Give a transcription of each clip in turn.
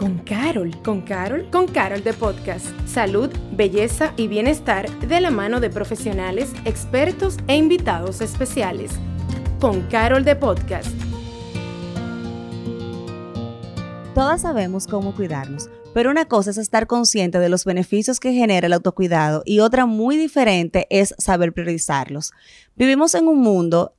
con Carol. ¿Con Carol? Con Carol de Podcast. Salud, belleza y bienestar de la mano de profesionales, expertos e invitados especiales. Con Carol de Podcast. Todas sabemos cómo cuidarnos, pero una cosa es estar consciente de los beneficios que genera el autocuidado y otra muy diferente es saber priorizarlos. Vivimos en un mundo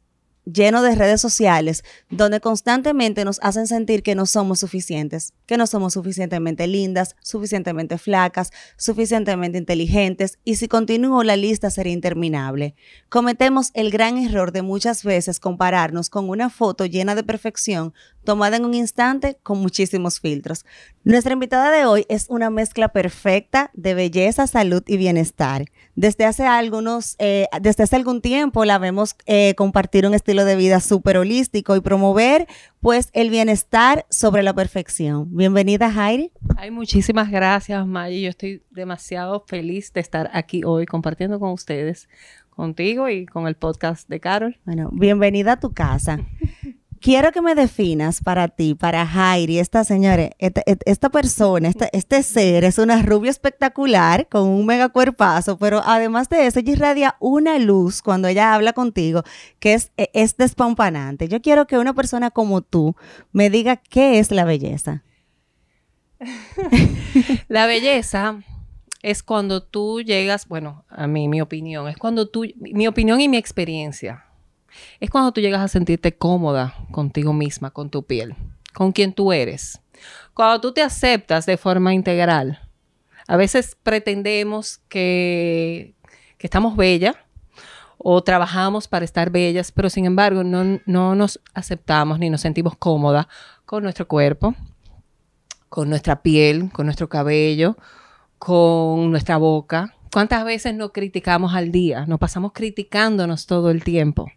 lleno de redes sociales donde constantemente nos hacen sentir que no somos suficientes, que no somos suficientemente lindas, suficientemente flacas, suficientemente inteligentes y si continúo la lista sería interminable. Cometemos el gran error de muchas veces compararnos con una foto llena de perfección tomada en un instante con muchísimos filtros. Nuestra invitada de hoy es una mezcla perfecta de belleza, salud y bienestar. Desde hace algunos, eh, desde hace algún tiempo la vemos eh, compartir un estilo de vida súper holístico y promover pues el bienestar sobre la perfección. Bienvenida, Jairi. Ay, muchísimas gracias, Maggie. Yo estoy demasiado feliz de estar aquí hoy compartiendo con ustedes, contigo y con el podcast de Carol. Bueno, bienvenida a tu casa. Quiero que me definas para ti, para Jairi, esta señora, esta, persona, este ser es una rubia espectacular con un mega cuerpazo, pero además de eso, ella irradia una luz cuando ella habla contigo que es, e, es despampanante. Yo quiero que una persona como tú me diga qué es la belleza. la belleza es cuando tú llegas, bueno, a mí mi opinión, es cuando tú, mi opinión y mi experiencia es cuando tú llegas a sentirte cómoda contigo misma, con tu piel, con quien tú eres. Cuando tú te aceptas de forma integral. A veces pretendemos que, estamos bellas o trabajamos para estar bellas, pero sin embargo no, no nos aceptamos ni nos sentimos cómodas con nuestro cuerpo, con nuestra piel, con nuestro cabello, con nuestra boca. ¿Cuántas veces nos criticamos al día? Nos pasamos criticándonos todo el tiempo.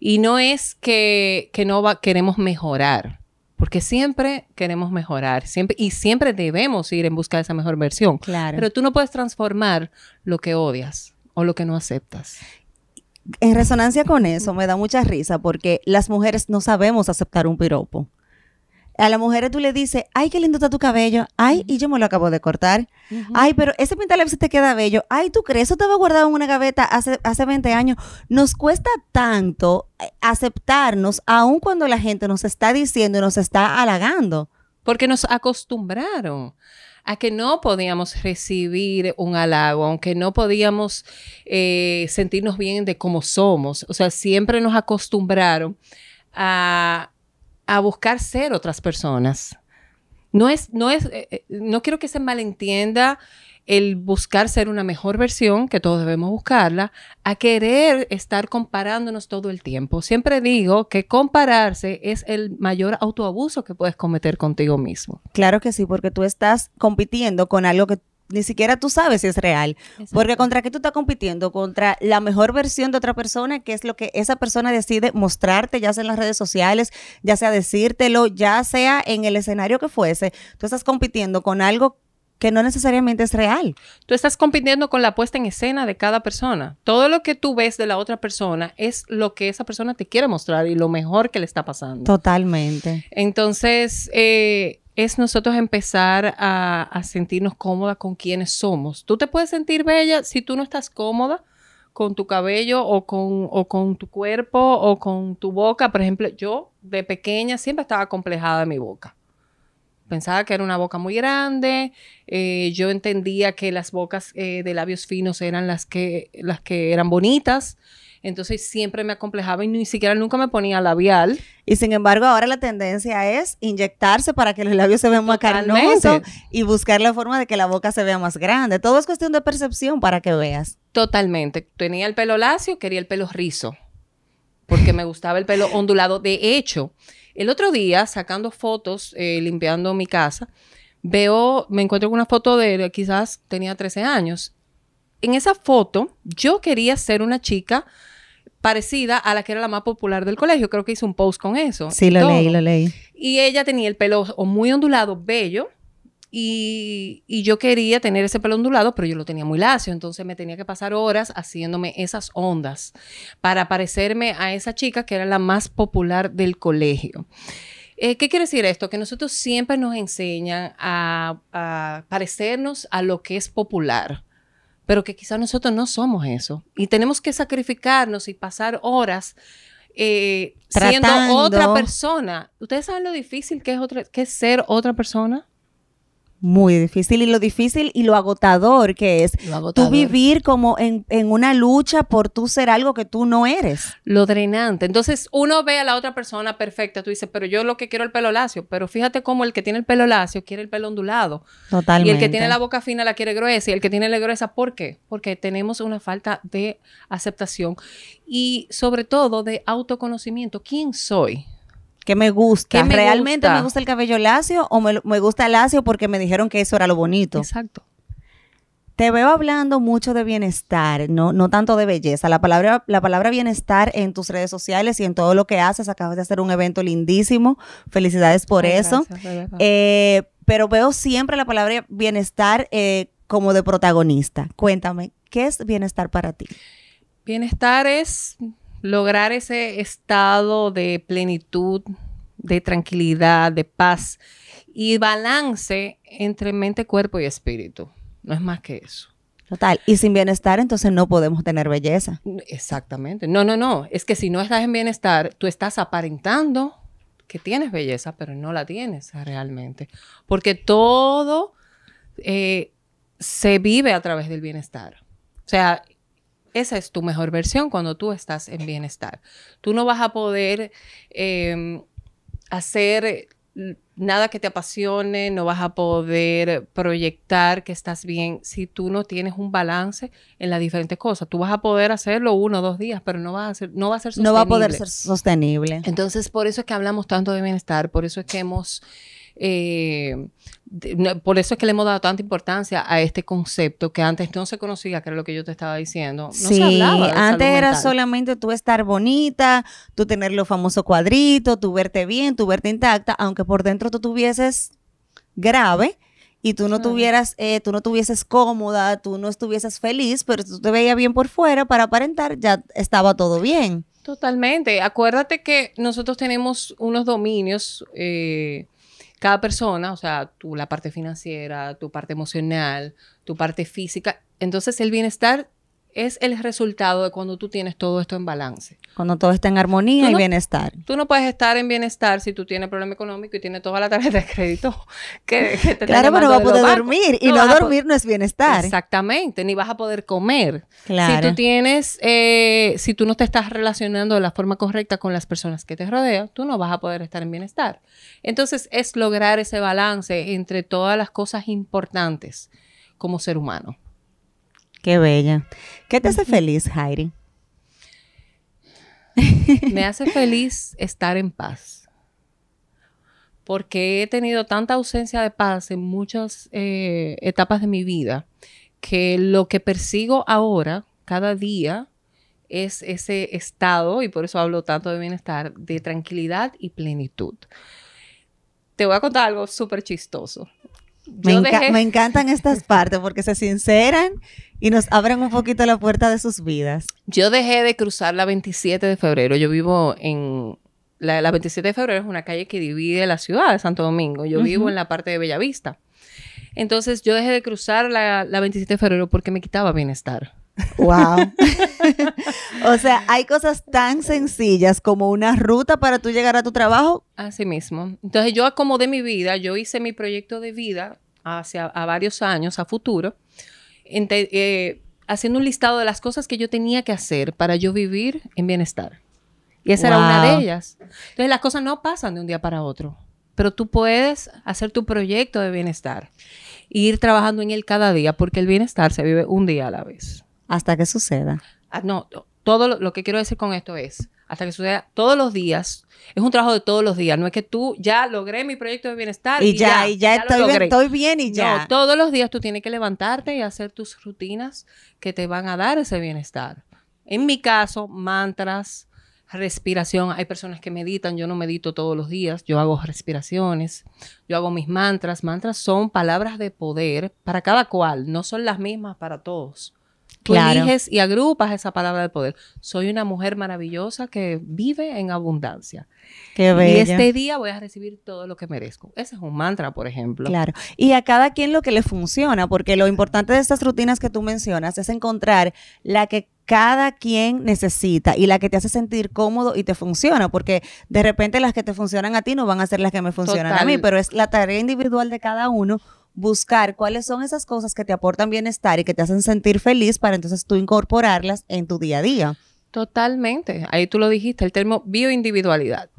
Y no es que, no queremos mejorar, porque siempre queremos mejorar siempre, y siempre debemos ir en busca de esa mejor versión. Claro. Pero tú no puedes transformar lo que odias o lo que no aceptas. En resonancia con eso, me da mucha risa porque las mujeres no sabemos aceptar un piropo. A las mujeres tú le dices, ay, qué lindo está tu cabello. Ay, y yo me lo acabo de cortar. Ay, pero ese se te queda bello. Ay, ¿tú crees? Eso estaba guardado en una gaveta hace, hace 20 años. Nos cuesta tanto eh, aceptarnos, aun cuando la gente nos está diciendo y nos está halagando. Porque nos acostumbraron a que no podíamos recibir un halago, aunque no podíamos eh, sentirnos bien de cómo somos. O sea, siempre nos acostumbraron a, a buscar ser otras personas. No es, no es, eh, eh, no quiero que se malentienda el buscar ser una mejor versión, que todos debemos buscarla, a querer estar comparándonos todo el tiempo. Siempre digo que compararse es el mayor autoabuso que puedes cometer contigo mismo. Claro que sí, porque tú estás compitiendo con algo que ni siquiera tú sabes si es real. Porque contra qué tú estás compitiendo? Contra la mejor versión de otra persona, que es lo que esa persona decide mostrarte, ya sea en las redes sociales, ya sea decírtelo, ya sea en el escenario que fuese. Tú estás compitiendo con algo que no necesariamente es real. Tú estás compitiendo con la puesta en escena de cada persona. Todo lo que tú ves de la otra persona es lo que esa persona te quiere mostrar y lo mejor que le está pasando. Totalmente. Entonces, eh, es nosotros empezar a, sentirnos cómodas con quienes somos. Tú te puedes sentir bella si tú no estás cómoda con tu cabello o con, o con tu cuerpo o con tu boca. Por ejemplo, yo de pequeña siempre estaba complejada de mi boca. Pensaba que era una boca muy grande. Eh, yo entendía que las bocas eh, de labios finos eran las que, las que eran bonitas. Entonces siempre me acomplejaba y ni siquiera nunca me ponía labial. Y sin embargo, ahora la tendencia es inyectarse para que los labios se vean más carnosos y buscar la forma de que la boca se vea más grande. Todo es cuestión de percepción para que veas. Totalmente. Tenía el pelo lacio, quería el pelo rizo, porque me gustaba el pelo ondulado. De hecho, el otro día, sacando fotos, eh, limpiando mi casa, veo, me encuentro con una foto de quizás tenía 13 años. En esa foto, yo quería ser una chica parecida a la que era la más popular del colegio. Creo que hizo un post con eso. Sí, lo leí, lo leí. Y ella tenía el pelo muy ondulado, bello. Y, y, yo quería tener ese pelo ondulado, pero yo lo tenía muy lacio, entonces me tenía que pasar horas haciéndome esas ondas para parecerme a esa chica que era la más popular del colegio. Eh, ¿Qué quiere decir esto? Que nosotros siempre nos enseñan a, a parecernos a lo que es popular, pero que quizás nosotros no somos eso. Y tenemos que sacrificarnos y pasar horas eh, siendo otra persona. ¿Ustedes saben lo difícil que es, otra, que es ser otra persona? Muy difícil y lo difícil y lo agotador que es Lo agotador. tú vivir como en, en una lucha por tú ser algo que tú no eres. Lo drenante. Entonces, uno ve a la otra persona perfecta, tú dices, pero yo lo que quiero es el pelo lacio. Pero fíjate cómo el que tiene el pelo lacio quiere el pelo ondulado. Totalmente. Y el que tiene la boca fina la quiere gruesa. Y el que tiene la gruesa, ¿por qué? Porque tenemos una falta de aceptación y sobre todo de autoconocimiento. ¿Quién soy? Que me gusta. ¿Qué me ¿Realmente gusta? me gusta el cabello lacio o me, me gusta lacio porque me dijeron que eso era lo bonito? Exacto. Te veo hablando mucho de bienestar, no, no tanto de belleza. La palabra, la palabra bienestar en tus redes sociales y en todo lo que haces. Acabas de hacer un evento lindísimo. Felicidades por Ay, eso. gracias. Eh, pero veo siempre la palabra bienestar eh, como de protagonista. Cuéntame, ¿qué es bienestar para ti? Bienestar es lograr ese estado de plenitud, de tranquilidad, de paz y balance entre mente, cuerpo y espíritu. No es más que eso. Total. Y sin bienestar, entonces no podemos tener belleza. Exactamente. No, no, no. Es que si no estás en bienestar, tú estás aparentando que tienes belleza, pero no la tienes realmente. Porque todo eh, se vive a través del bienestar. O sea, esa es tu mejor versión cuando tú estás en bienestar. Tú no vas a poder eh, hacer nada que te apasione, no vas a poder proyectar que estás bien si tú no tienes un balance en las diferentes cosas. Tú vas a poder hacerlo uno o dos días, pero no, vas a ser, no va a ser No va a poder sostenible. ser sostenible. Entonces, por eso es que hablamos tanto de bienestar, por eso es que hemos, eh, por eso es que le hemos dado tanta importancia a este concepto que antes no se conocía, que era lo que yo te estaba diciendo. No sí, se hablaba de antes era mental. solamente tú estar bonita, tú tener los famosos cuadritos, tú verte bien, tú verte intacta, aunque por dentro tú tuvieses grave y tú no tuvieras, eh, tú no tuvieses cómoda, tú no estuvieses feliz, pero tú te veías bien por fuera para aparentar, ya estaba todo bien. Totalmente. Acuérdate que nosotros tenemos unos dominios, eh, cada persona, o sea, tú, la parte financiera, tu parte emocional, tu parte física. Entonces, el bienestar es el resultado de cuando tú tienes todo esto en balance. Cuando todo está en armonía y bienestar. Tú no puedes estar en bienestar si tú tienes problema económico y tienes toda la tarjeta de crédito que, que te están Claro, pero no llamando va a poder dormir y No vas dormir no es bienestar. Exactamente, ni vas a poder comer. Claro. Si tú tienes, eh, si tú no te estás relacionando de la forma correcta con las personas que te rodean, tú no vas a poder estar en bienestar. Entonces es lograr ese balance entre todas las cosas importantes como ser humano. Qué bella. ¿Qué te hace feliz, Jairi? Me hace feliz estar en paz. Porque he tenido tanta ausencia de paz en muchas eh, etapas de mi vida que lo que persigo ahora, cada día, es ese estado, y por eso hablo tanto de bienestar, de tranquilidad y plenitud. Te voy a contar algo súper chistoso. Me, Yo enca- dejé- me encantan estas partes porque se sinceran y nos abren un poquito la puerta de sus vidas. Yo dejé de cruzar la 27 de febrero. Yo vivo en... La, la 27 de febrero es una calle que divide la ciudad de Santo Domingo. Yo vivo en la parte de Bellavista. Entonces yo dejé de cruzar la, la 27 de febrero porque me quitaba bienestar. Wow. o sea, hay cosas tan sencillas como una ruta para tú llegar a tu trabajo. Así mismo. Entonces yo acomodé mi vida, yo hice mi proyecto de vida hacia a varios años, a futuro, ente- eh, haciendo un listado de las cosas que yo tenía que hacer para yo vivir en bienestar. Y esa era una de ellas. Entonces las cosas no pasan de un día para otro, pero tú puedes hacer tu proyecto de bienestar e ir trabajando en él cada día, porque el bienestar se vive un día a la vez. Hasta que suceda. Ah, no, todo lo, lo que quiero decir con esto es, hasta que suceda todos los días, es un trabajo de todos los días, no es que tú ya logré mi proyecto de bienestar Y ya, y ya, estoy, bien, estoy bien y ya. No, todos los días tú tienes que levantarte y hacer tus rutinas que te van a dar ese bienestar. En mi caso, mantras, respiración. Hay personas que meditan, yo no medito todos los días, yo hago respiraciones, yo hago mis mantras. Mantras son palabras de poder para cada cual, no son las mismas para todos. Tú Claro. eliges y agrupas esa palabra de poder. Soy una mujer maravillosa que vive en abundancia. Qué Y este día voy a recibir todo lo que merezco. Ese es un mantra, por ejemplo. Claro. Y a cada quien lo que le funciona, porque lo importante de estas rutinas que tú mencionas es encontrar la que cada quien necesita y la que te hace sentir cómodo y te funciona, porque de repente las que te funcionan a ti no van a ser las que me funcionan a mí, pero es la tarea individual de cada uno buscar cuáles son esas cosas que te aportan bienestar y que te hacen sentir feliz para entonces tú incorporarlas en tu día a día. Totalmente. Ahí tú lo dijiste, el término bioindividualidad.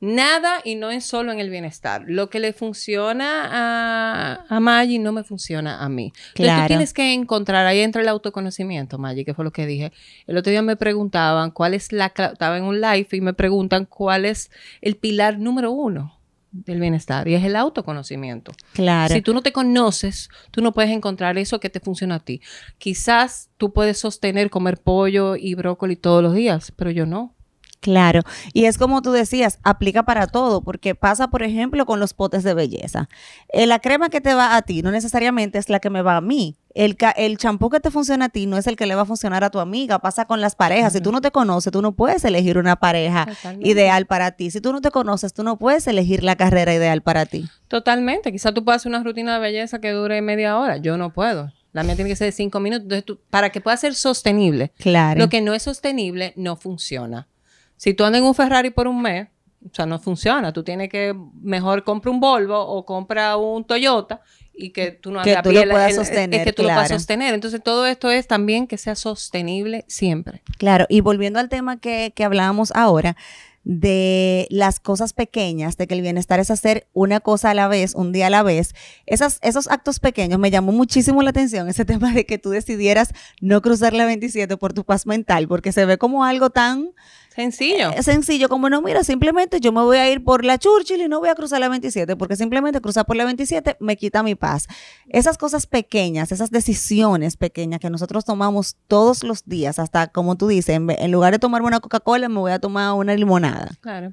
Nada y no es solo en el bienestar. Lo que le funciona a, a Maggie no me funciona a mí. Entonces Claro. tú tienes que encontrar, ahí entra el autoconocimiento, Maggie, que fue lo que dije. El otro día me preguntaban cuál es la, estaba en un live y me preguntan cuál es el pilar número uno del bienestar y es el autoconocimiento. Claro. Si tú no te conoces, tú no puedes encontrar eso que te funciona a ti. Quizás tú puedes sostener comer pollo y brócoli todos los días, pero yo no. Claro, y es como tú decías, aplica para todo, porque pasa, por ejemplo, con los potes de belleza. Eh, la crema que te va a ti no necesariamente es la que me va a mí. El champú que te funciona a ti no es el que le va a funcionar a tu amiga. Pasa con las parejas. Si tú no te conoces, tú no puedes elegir una pareja Totalmente. ideal para ti. Si tú no te conoces, tú no puedes elegir la carrera ideal para ti. Totalmente. Quizás tú puedas hacer una rutina de belleza que dure media hora. Yo no puedo. La mía tiene que ser de cinco minutos. Entonces, tú- para que pueda ser sostenible, Claro. lo que no es sostenible no funciona. Si tú andas en un Ferrari por un mes, o sea, no funciona. Tú tienes que mejor compra un Volvo o compra un Toyota y que tú no Que tú lo puedas el- sostener, Es que tú lo puedas claro. sostener. Entonces, todo esto es también que sea sostenible siempre. Claro, y volviendo al tema que, que hablábamos ahora, de las cosas pequeñas, de que el bienestar es hacer una cosa a la vez, un día a la vez, esas, esos actos pequeños me llamó muchísimo la atención, ese tema de que tú decidieras no cruzar la 27 por tu paz mental, porque se ve como algo tan Sencillo. eh, sencillo, como no, mira, simplemente yo me voy a ir por la Churchill y no voy a cruzar la 27, porque simplemente cruzar por la 27 me quita mi paz. Esas cosas pequeñas, esas decisiones pequeñas que nosotros tomamos todos los días, hasta como tú dices, en, en lugar de tomarme una Coca-Cola, me voy a tomar una limonada. Claro.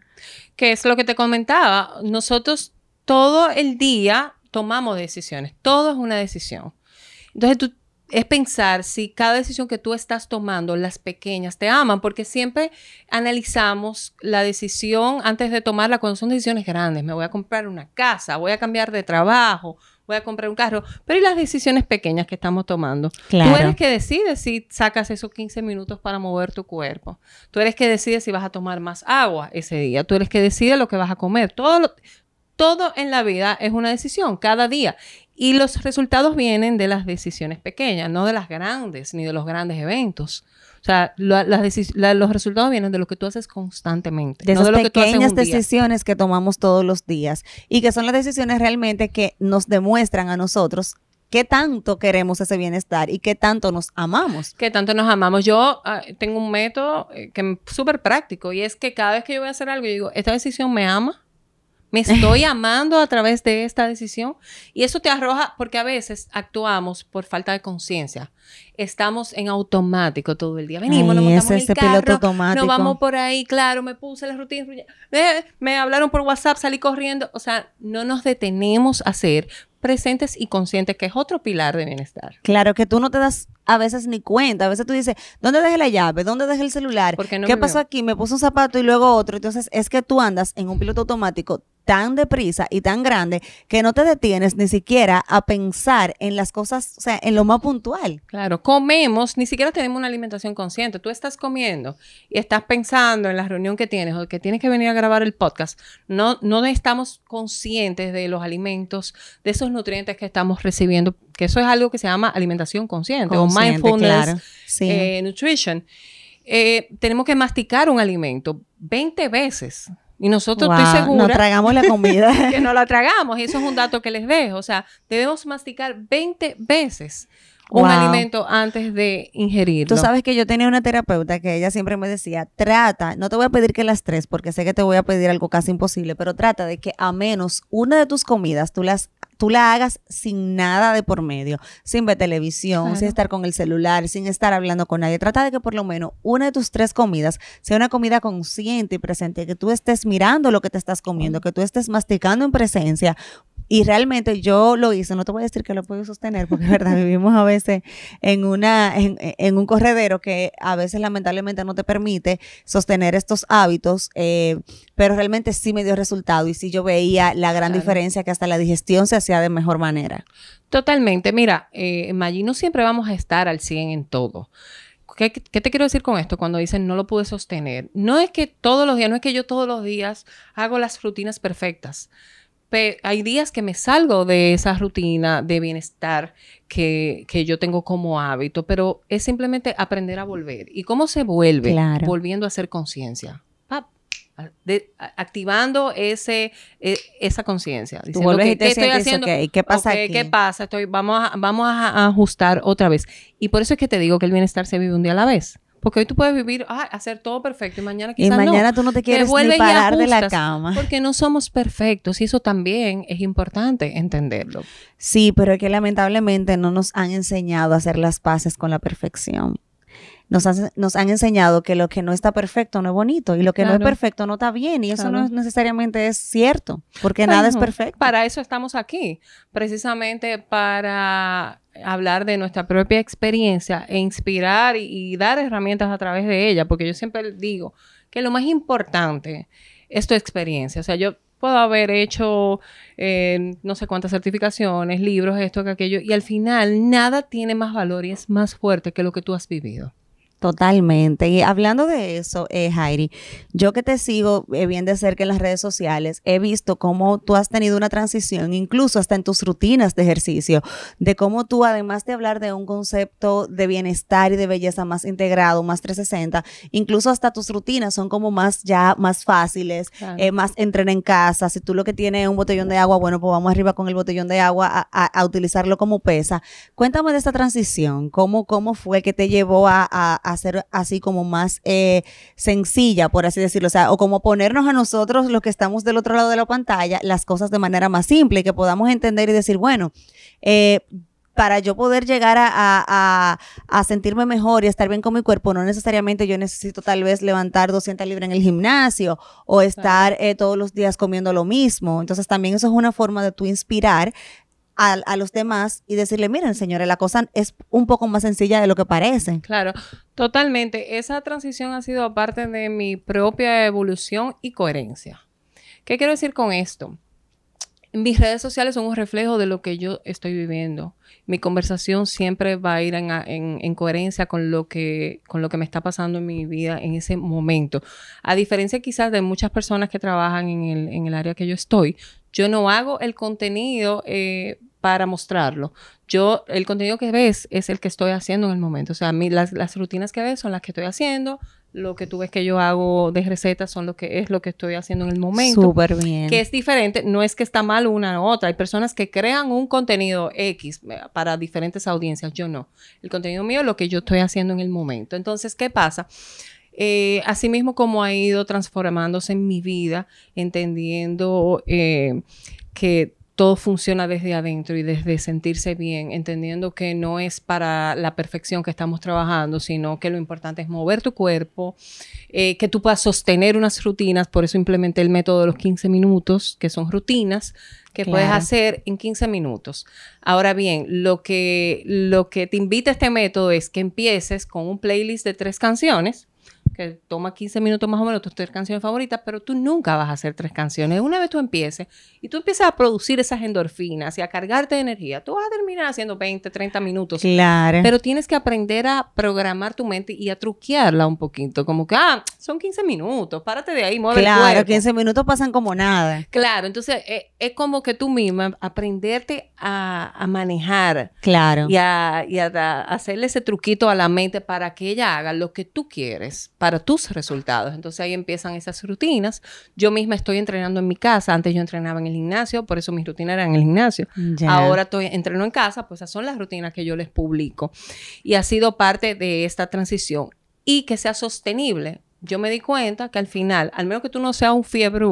Que es lo que te comentaba. Nosotros todo el día tomamos decisiones. Todo es una decisión. Entonces tú es pensar si cada decisión que tú estás tomando, las pequeñas, te aman, porque siempre analizamos la decisión antes de tomarla cuando son decisiones grandes. Me voy a comprar una casa, voy a cambiar de trabajo, voy a comprar un carro. Pero ¿y las decisiones pequeñas que estamos tomando? Claro. Tú eres que decides si sacas esos 15 minutos para mover tu cuerpo. Tú eres que decides si vas a tomar más agua ese día. Tú eres que decides lo que vas a comer. Todo, lo- todo en la vida es una decisión, cada día. Y los resultados vienen de las decisiones pequeñas, no de las grandes, ni de los grandes eventos. O sea, las decis- la- los resultados vienen de lo que tú haces constantemente. De no esas de lo que tú haces pequeñas día. decisiones que tomamos todos los días y que son las decisiones realmente que nos demuestran a nosotros qué tanto queremos ese bienestar y qué tanto nos amamos. que tanto nos amamos. Yo ah, tengo un método eh, que es súper práctico y es que cada vez que yo voy a hacer algo, yo digo, ¿esta decisión me ama? ¿Me estoy amando a través de esta decisión? Y eso te arroja, porque a veces actuamos por falta de conciencia. Estamos en automático todo el día. Venimos, nos Ay, montamos ese- en el ese piloto carro, automático. nos vamos por ahí, claro, me puse la rutina, eh, me hablaron por WhatsApp, salí corriendo. O sea, no nos detenemos a ser presentes y conscientes, que es otro pilar de bienestar. Claro que tú no te das a veces ni cuenta. A veces tú dices, ¿dónde dejé la llave? ¿Dónde dejé el celular? ¿Por qué no ¿Qué pasó aquí? Me puse un zapato y luego otro. Entonces es que tú andas en un piloto automático tan deprisa y tan grande que no te detienes ni siquiera a pensar en las cosas, o sea, en lo más puntual. Claro, comemos, ni siquiera tenemos una alimentación consciente. Tú estás comiendo y estás pensando en la reunión que tienes o que tienes que venir a grabar el podcast. No, no estamos conscientes de los alimentos, de esos nutrientes que estamos recibiendo, que eso es algo que se llama alimentación consciente, o mindfulness claro. Sí. eh, nutrition. Eh, tenemos que masticar un alimento 20 veces. Y nosotros Wow, estoy segura Nos tragamos la comida. que no la tragamos. Y eso es un dato que les dejo. O sea, debemos masticar 20 veces un Wow. alimento antes de ingerirlo. Tú sabes que yo tenía una terapeuta que ella siempre me decía, trata, no te voy a pedir que las tres, porque sé que te voy a pedir algo casi imposible, pero trata de que a menos una de tus comidas tú las tú la hagas sin nada de por medio, sin ver televisión, Claro. sin estar con el celular, sin estar hablando con nadie. Trata de que por lo menos una de tus tres comidas sea una comida consciente y presente, que tú estés mirando lo que te estás comiendo, que tú estés masticando en presencia, y realmente yo lo hice, no te voy a decir que lo puedo sostener, porque es verdad, vivimos a veces en, una, en, un corredero que a veces lamentablemente no te permite sostener estos hábitos, eh, pero realmente sí me dio resultado y sí yo veía la gran diferencia que hasta la digestión se hacía de mejor manera. Totalmente, mira, eh, Maggi, no siempre vamos a estar al 100 en todo. ¿Qué, ¿Qué, te quiero decir con esto cuando dicen no lo pude sostener? No es que todos los días, no es que yo todos los días hago las rutinas perfectas hay días que me salgo de esa rutina de bienestar que, yo tengo como hábito, pero es simplemente aprender a volver. ¿Y cómo se vuelve? Volviendo a hacer conciencia. activando ese, e, esa conciencia. Diciendo que, ¿qué estoy haciendo? ¿Qué pasa ¿Qué pasa? Estoy, vamos, a, vamos a ajustar otra vez. Y por eso es que te digo que el bienestar se vive un día a la vez. Porque hoy tú puedes vivir, ah, hacer todo perfecto y mañana quizás Y mañana tú no te quieres ni parar de la cama. Porque no somos perfectos y eso también es importante entenderlo. Sí, pero es que lamentablemente no nos han enseñado a hacer las paces con la perfección. Nos, nos han enseñado que lo que no está perfecto no es bonito y lo que no es perfecto no está bien y eso no necesariamente es cierto, porque nada es perfecto. Para eso estamos aquí, precisamente para hablar de nuestra propia experiencia e inspirar y, dar herramientas a través de ella, porque yo siempre digo que lo más importante es tu experiencia. O sea, yo puedo haber hecho eh, no sé cuántas certificaciones, libros, esto, que aquello, y al final nada tiene más valor y es más fuerte que lo que tú has vivido. Totalmente. Y hablando de eso, eh, Jairi, yo que te sigo eh, bien de cerca en las redes sociales, he visto cómo tú has tenido una transición, incluso hasta en tus rutinas de ejercicio, de cómo tú, además de hablar de un concepto de bienestar y de belleza más integrado, más 360, incluso hasta tus rutinas son como más ya más fáciles, eh, más entrenar en casa. Si tú lo que tienes es un botellón de agua, bueno, pues vamos arriba con el botellón de agua a, a, utilizarlo como pesa. Cuéntame de esta transición, cómo, cómo fue que te llevó a, a hacer así como más eh, sencilla, por así decirlo, o sea, o como ponernos a nosotros, los que estamos del otro lado de la pantalla, las cosas de manera más simple y que podamos entender y decir, bueno, eh, para yo poder llegar a, sentirme mejor y estar bien con mi cuerpo, no necesariamente yo necesito tal vez levantar 200 libras en el gimnasio o estar eh, todos los días comiendo lo mismo. Entonces también eso es una forma de tú inspirar a, los demás y decirle, miren, señores, la cosa es un poco más sencilla de lo que parece. Claro, totalmente. Esa transición ha sido parte de mi propia evolución y coherencia. ¿Qué quiero decir con esto? Mis redes sociales son un reflejo de lo que yo estoy viviendo. Mi conversación siempre va a ir en, coherencia con lo, que, con lo que me está pasando en mi vida en ese momento. A diferencia quizás de muchas personas que trabajan en el, en el área que yo estoy, yo no hago el contenido eh, para mostrarlo. Yo, el contenido que ves es el que estoy haciendo en el momento. O sea, las, las, rutinas que ves son las que estoy haciendo. Lo que tú ves que yo hago de recetas son lo que es lo que estoy haciendo en el momento. Súper bien. Que es diferente. No es que está mal una u otra. Hay personas que crean un contenido X eh, para diferentes audiencias. Yo no. El contenido mío es lo que yo estoy haciendo en el momento. Entonces, ¿qué pasa? Eh, asimismo, como ha ido transformándose en mi vida, entendiendo eh, que todo funciona desde adentro y desde sentirse bien, entendiendo que no es para la perfección que estamos trabajando, sino que lo importante es mover tu cuerpo, eh, que tú puedas sostener unas rutinas, por eso implementé el método de los 15 minutos, que son rutinas que puedes hacer en 15 minutos. Ahora bien, lo que, lo que te invita este método es que empieces con un playlist de tres canciones, que toma 15 minutos más o menos tus tres canciones favoritas, pero tú nunca vas a hacer tres canciones. Una vez tú empieces y tú empiezas a producir esas endorfinas y a cargarte de energía, tú vas a terminar haciendo 20, 30 minutos. Claro. Pero tienes que aprender a programar tu mente y a truquearla un poquito. Como que, ah, son 15 minutos, párate de ahí, mueve claro, el cuerpo. 15 minutos pasan como nada. Claro, entonces eh, es como que tú misma aprenderte a, manejar. Claro. Y, a, y a, hacerle ese truquito a la mente para que ella haga lo que tú quieres para tus resultados. Entonces ahí empiezan esas rutinas. Yo misma estoy entrenando en mi casa. Antes yo entrenaba en el gimnasio, por eso mis rutinas eran en el gimnasio. Ahora estoy entreno en casa, pues esas son las rutinas que yo les publico. Y ha sido parte de esta transición. Y que sea sostenible yo me di cuenta que al final, al menos que tú no seas un fiebre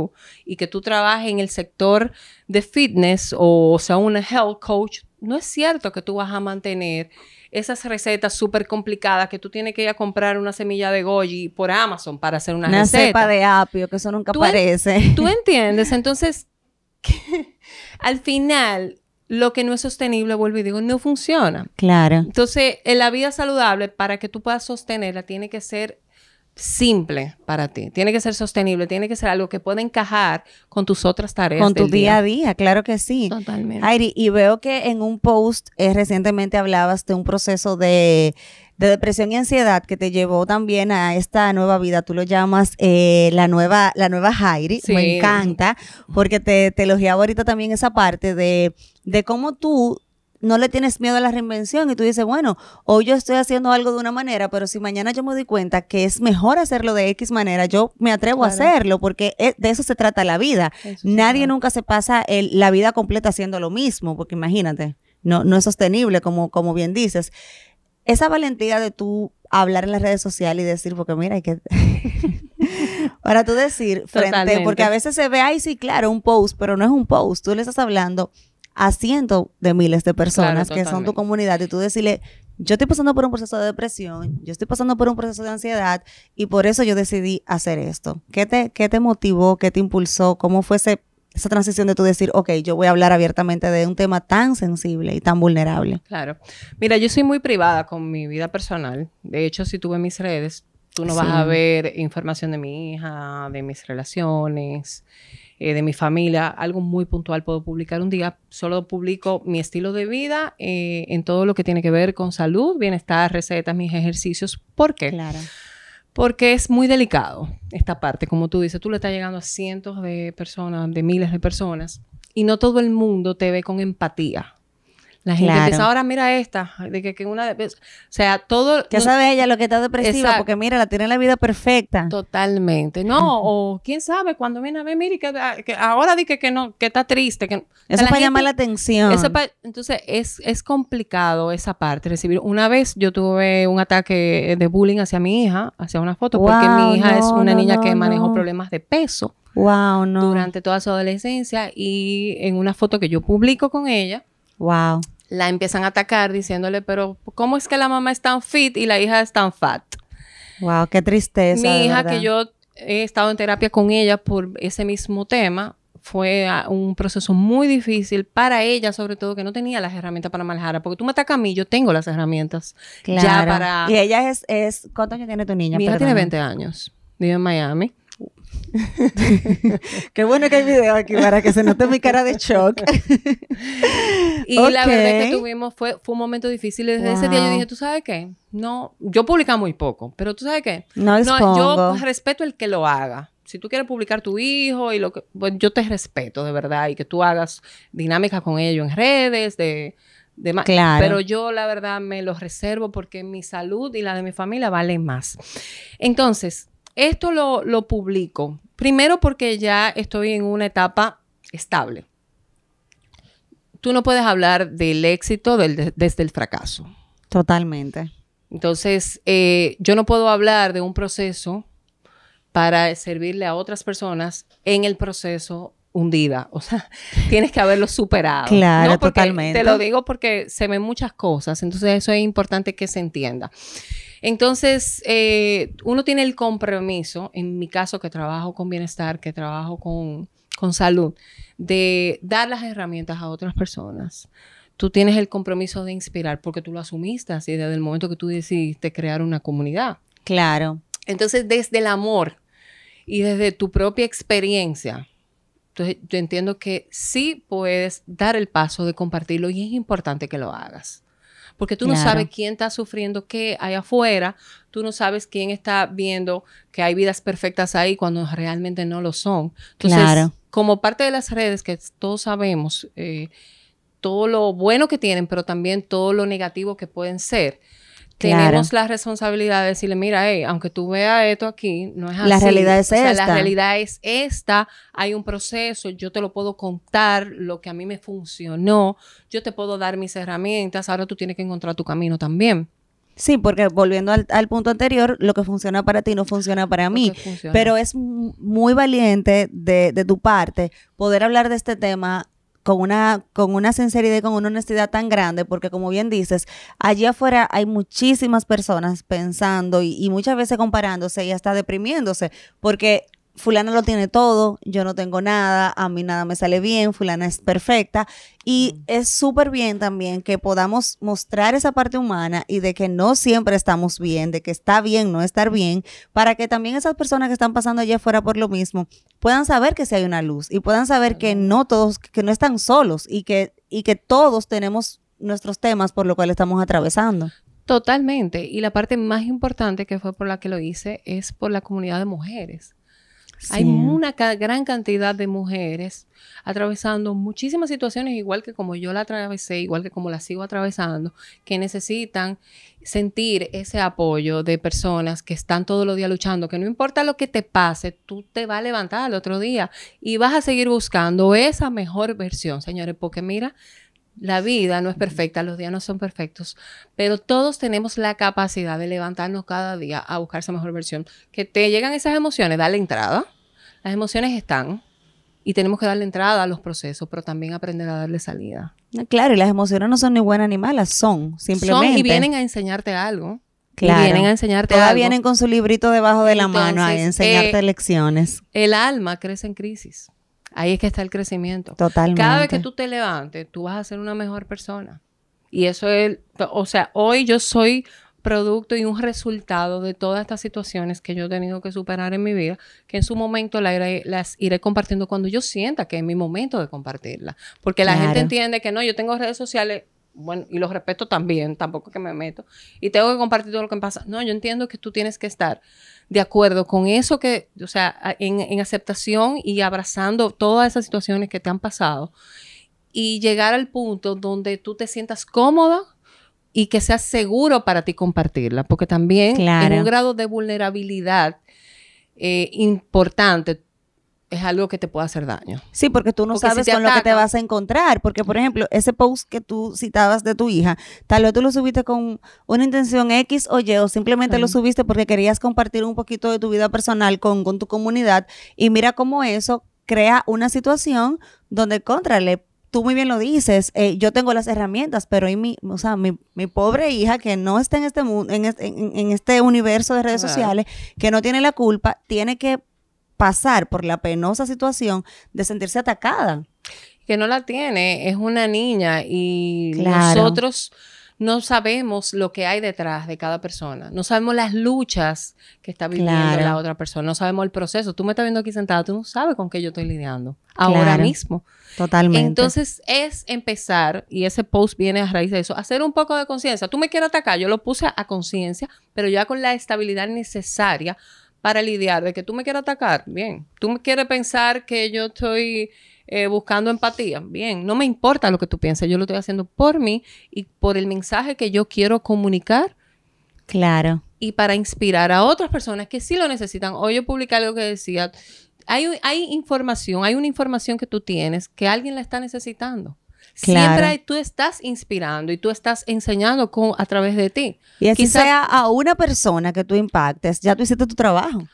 y que tú trabajes en el sector de fitness o sea un health coach, no es cierto que tú vas a mantener esas recetas súper complicadas que tú tienes que ir a comprar una semilla de goji por Amazon para hacer una, receta. Una cepa de apio, que eso nunca aparece. ¿Tú entiendes? Entonces, que al final lo que no es sostenible, vuelvo y digo, no funciona. Claro. Entonces, en la vida saludable, para que tú puedas sostenerla, tiene que ser simple para ti, tiene que ser sostenible, tiene que ser algo que pueda encajar con tus otras tareas. Con tu del día a día, claro que sí. Totalmente. Airi, y veo que en un post eh, recientemente hablabas de un proceso de, de depresión y ansiedad que te llevó también a esta nueva vida. Tú lo llamas eh, la nueva la nueva Jairi. Sí. Me encanta porque te, te elogiaba ahorita también esa parte de, de cómo tú no le tienes miedo a la reinvención y tú dices, bueno, hoy yo estoy haciendo algo de una manera, pero si mañana yo me doy cuenta que es mejor hacerlo de X manera, yo me atrevo a hacerlo porque es- de eso se trata la vida. Eso Nadie nunca se pasa el- la vida completa haciendo lo mismo, porque imagínate, no, no es sostenible, como, como bien dices. Esa valentía de tú hablar en las redes sociales y decir, porque mira, hay que... Para tú decir frente, Totalmente. porque a veces se ve, ay, sí, claro, un post, pero no es un post. Tú le estás hablando a cientos de miles de personas Claro, que son tu comunidad y tú decirle, yo estoy pasando por un proceso de depresión, yo estoy pasando por un proceso de ansiedad y por eso yo decidí hacer esto. ¿Qué te, qué te motivó? ¿Qué te impulsó? ¿Cómo fue ese- esa transición de tú decir, ok, yo voy a hablar abiertamente de un tema tan sensible y tan vulnerable? Claro. Mira, yo soy muy privada con mi vida personal. De hecho, si tú ves mis redes, tú no vas a ver información de mi hija, de mis relaciones, eh, de mi familia. Algo muy puntual puedo publicar un día. Solo publico mi estilo de vida eh, en todo lo que tiene que ver con salud, bienestar, recetas, mis ejercicios. ¿Por qué? Claro. Porque es muy delicado esta parte, como tú dices, tú le estás llegando a cientos de personas, de miles de personas, y no todo el mundo te ve con empatía. La gente Claro. empieza, ahora mira esta, de que, que una de... O sea, todo... Ya no- sabe ella lo que está depresiva, Exacto. porque mira, la tiene la vida perfecta. Totalmente. No, o quién sabe, cuando viene a ver, mire, que, que ahora di que, que no, que está triste. Que, o sea, Eso para llamar la atención. Eso entonces es, es complicado esa parte, recibir. Una vez yo tuve un ataque de bullying hacia mi hija, hacia una foto, porque mi hija es una no, niña que manejó problemas de peso wow, no. durante toda su adolescencia y en una foto que yo publico con ella, Wow. La empiezan a atacar diciéndole, pero ¿cómo es que la mamá es tan fit y la hija es tan fat? Wow, qué tristeza. Mi hija, verdad. que yo he estado en terapia con ella por ese mismo tema, fue un proceso muy difícil para ella, sobre todo que no tenía las herramientas para manejarla. Porque tú me atacas a mí, yo tengo las herramientas. Ya Claro. para... Y ella es, es ¿cuántos años tiene tu niña? Mi hija tiene Perdona. 20 años, vive en Miami. Qué bueno que hay video aquí para que se note mi cara de shock. Y la verdad que tuvimos, fue, fue un momento difícil. Desde ese día yo dije, ¿tú sabes qué? No, yo publicaba muy poco, pero ¿tú sabes qué? No expongo. yo respeto el que lo haga. Si tú quieres publicar tu hijo y lo que, pues yo te respeto de verdad y que tú hagas dinámicas con ellos en redes, de, Claro. Pero yo la verdad me los reservo porque mi salud y la de mi familia valen más. Entonces, esto lo, lo publico. Primero porque ya estoy en una etapa estable. Tú no puedes hablar del éxito del- de- desde el fracaso. Totalmente. Entonces, eh, yo no puedo hablar de un proceso para servirle a otras personas en el proceso hundida. O sea, tienes que haberlo superado. Claro, totalmente. Te lo digo porque se ven muchas cosas. Entonces, eso es importante que se entienda. Entonces, eh, uno tiene el compromiso, en mi caso que trabajo con bienestar, que trabajo con, con salud, de dar las herramientas a otras personas. Tú tienes el compromiso de inspirar porque tú lo asumiste así desde el momento que tú decidiste crear una comunidad. Claro. Entonces, desde el amor y desde tu propia experiencia, entonces, yo entiendo que sí puedes dar el paso de compartirlo y es importante que lo hagas. Porque tú no sabes quién está sufriendo qué hay afuera, tú no sabes quién está viendo que hay vidas perfectas ahí cuando realmente no lo son. Entonces, Claro. como parte de las redes que todos sabemos, eh, todo lo bueno que tienen, pero también todo lo negativo que pueden ser. Claro. Tenemos la responsabilidad de decirle, mira, hey, aunque tú veas esto aquí, no es así. La realidad es O sea, esta. La realidad es esta, hay un proceso, yo te lo puedo contar, lo que a mí me funcionó, yo te puedo dar mis herramientas, ahora tú tienes que encontrar tu camino también. Sí, porque volviendo al, al punto anterior, lo que funciona para ti no funciona para mí. Funciona. Pero es mu- muy valiente de, de tu parte poder hablar de este tema con una, con una sinceridad y con una honestidad tan grande, porque como bien dices, allí afuera hay muchísimas personas pensando y, y muchas veces comparándose y hasta deprimiéndose, porque fulana lo tiene todo, yo no tengo nada, a mí nada me sale bien, fulana es perfecta. Y Mm. es súper bien también que podamos mostrar esa parte humana y de que no siempre estamos bien, de que está bien no estar bien, para que también esas personas que están pasando allá afuera por lo mismo puedan saber que sí hay una luz y puedan saber que no todos, que no están solos y que, y que todos tenemos nuestros temas por lo cual estamos atravesando. Totalmente. Y la parte más importante que fue por la que lo hice es por la comunidad de mujeres. Hay una ca- gran cantidad de mujeres atravesando muchísimas situaciones, igual que como yo la atravesé, igual que como la sigo atravesando, que necesitan sentir ese apoyo de personas que están todos los días luchando, que no importa lo que te pase, tú te vas a levantar al otro día y vas a seguir buscando esa mejor versión, señores, porque mira, la vida no es perfecta, los días no son perfectos, pero todos tenemos la capacidad de levantarnos cada día a buscar esa mejor versión. Que te llegan esas emociones, dale entrada. Las emociones están y tenemos que darle entrada a los procesos, pero también aprender a darle salida. Claro, y las emociones no son ni buenas ni malas, son simplemente. Son y vienen a enseñarte algo. Claro. Y vienen a enseñarte Todas algo. vienen con su librito debajo de la mano a enseñarte eh, lecciones. El alma crece en crisis. Ahí es que está el crecimiento. Totalmente. Cada vez que tú te levantes, tú vas a ser una mejor persona. Y eso es, o sea, hoy yo soy producto y un resultado de todas estas situaciones que yo he tenido que superar en mi vida, que en su momento la iré- las iré compartiendo cuando yo sienta que es mi momento de compartirlas. Porque la Claro. gente entiende que no, yo tengo redes sociales, bueno, y los respeto también, tampoco que me meto, y tengo que compartir todo lo que me pasa. No, yo entiendo que tú tienes que estar de acuerdo con eso que, o sea, en, en aceptación y abrazando todas esas situaciones que te han pasado y llegar al punto donde tú te sientas cómoda y que sea seguro para ti compartirla, porque también Claro. en un grado de vulnerabilidad eh, importante es algo que te puede hacer daño. Sí, porque tú no Porque sabes con lo que te vas a encontrar. Porque, por ejemplo, ese post que tú citabas de tu hija, tal vez tú lo subiste con una intención X o Y, o simplemente lo subiste porque querías compartir un poquito de tu vida personal con, con tu comunidad. Y mira cómo eso crea una situación donde, contrale, tú muy bien lo dices, eh, yo tengo las herramientas, pero y mi, o sea, mi, mi pobre hija que no está en este en este, en- en este universo de redes Claro. sociales, que no tiene la culpa, tiene que pasar por la penosa situación de sentirse atacada. que no la tiene, es una niña y Claro. nosotros no sabemos lo que hay detrás de cada persona, no sabemos las luchas que está viviendo Claro. la otra persona, no sabemos el proceso. Tú me estás viendo aquí sentada, tú no sabes con qué yo estoy lidiando ahora Claro. mismo. Totalmente. Entonces es empezar, y ese post viene a raíz de eso, hacer un poco de conciencia. Tú me quieres atacar, yo lo puse a conciencia, pero ya con la estabilidad necesaria para lidiar de que tú me quieres atacar, bien. Tú me quieres pensar que yo estoy eh, buscando empatía, bien. No me importa lo que tú pienses, yo lo estoy haciendo por mí y por el mensaje que yo quiero comunicar claro. y para inspirar a otras personas que sí lo necesitan. Hoy yo publiqué algo que decía, hay, hay información, hay una información que tú tienes que alguien la está necesitando. Claro. Siempre hay- tú estás inspirando y tú estás enseñando con, a través de ti. Y así Quizá- sea a una persona que tú impactes, ya tú hiciste tu trabajo.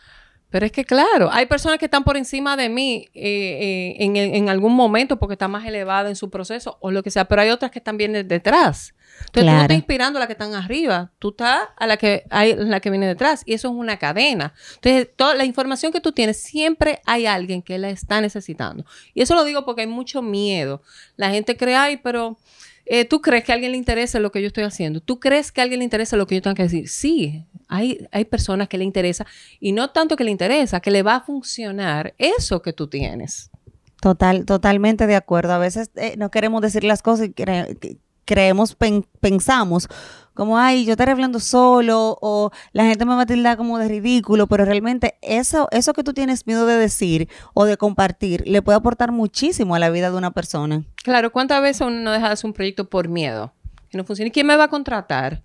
Pero es que claro, hay personas que están por encima de mí eh, eh, en, en algún momento porque están más elevadas en su proceso o lo que sea, pero hay otras que están bien de- detrás. Entonces tú no estás inspirando a la que están arriba, tú estás a la que hay la que viene detrás y eso es una cadena. Entonces, toda la información que tú tienes siempre hay alguien que la está necesitando. Y eso lo digo porque hay mucho miedo. La gente cree, ay, pero eh, ¿tú crees que a alguien le interesa lo que yo estoy haciendo? ¿Tú crees que a alguien le interesa lo que yo tengo que decir? Sí, hay, hay personas que le interesa y no tanto que le interesa, que le va a funcionar eso que tú tienes. Total, totalmente de acuerdo. A veces eh, no queremos decir las cosas y cre- creemos, pen- pensamos como, ay, yo estaré hablando solo o la gente me va a tildar como de ridículo, pero realmente eso, eso que tú tienes miedo de decir o de compartir le puede aportar muchísimo a la vida de una persona. Claro, ¿cuántas veces uno no deja de hacer un proyecto por miedo? Que no funciona. ¿Y quién me va a contratar?